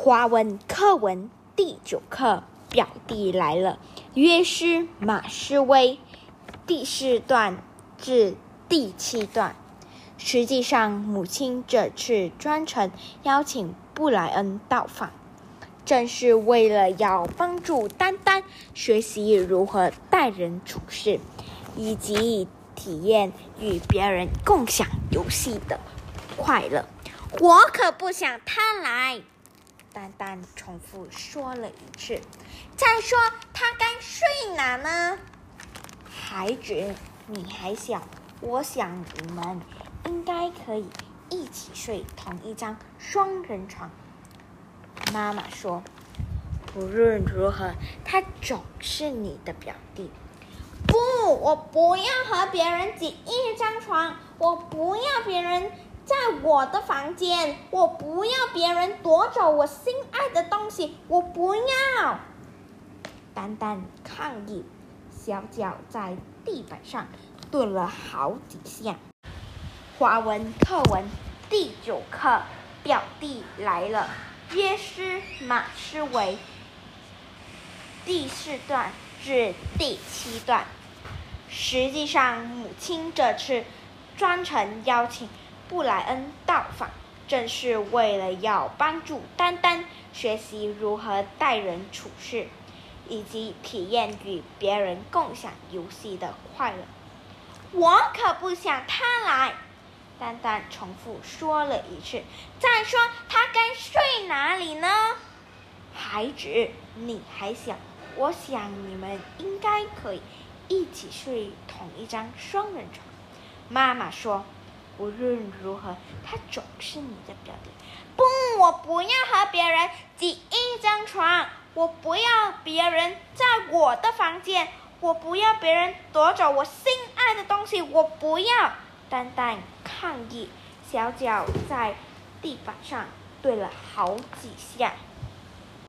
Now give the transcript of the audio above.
华文课文第九课，表弟来了。约诗马诗薇，第四段至第七段。实际上，母亲这次专程邀请布莱恩到访，正是为了要帮助丹丹学习如何待人处事，以及体验与别人共享游戏的快乐。我可不想他来。丹丹重复说了一次。再说，他该睡哪呢？孩子，你还小，我想你们应该可以一起睡同一张双人床。妈妈说：“无论如何，他总是你的表弟。”不，我不要和别人挤一张床，我不要别人。在我的房间，我不要别人夺走我心爱的东西，我不要。丹丹抗议，小脚在地板上顿了好几下。华文课文第九课，表弟来了。约诗马思维，第四段至第七段。实际上，母亲这次专程邀请。布莱恩到访，正是为了要帮助丹丹学习如何待人处事，以及体验与别人共享游戏的快乐。我可不想他来，丹丹重复说了一次。再说，他该睡哪里呢？孩子，你还小，我想你们应该可以一起睡同一张双人床。妈妈说。无论如何，他总是你的表弟。不，我不要和别人挤一张床，我不要别人在我的房间，我不要别人夺走我心爱的东西，我不要。丹丹抗议，小脚在地板上跺了好几下。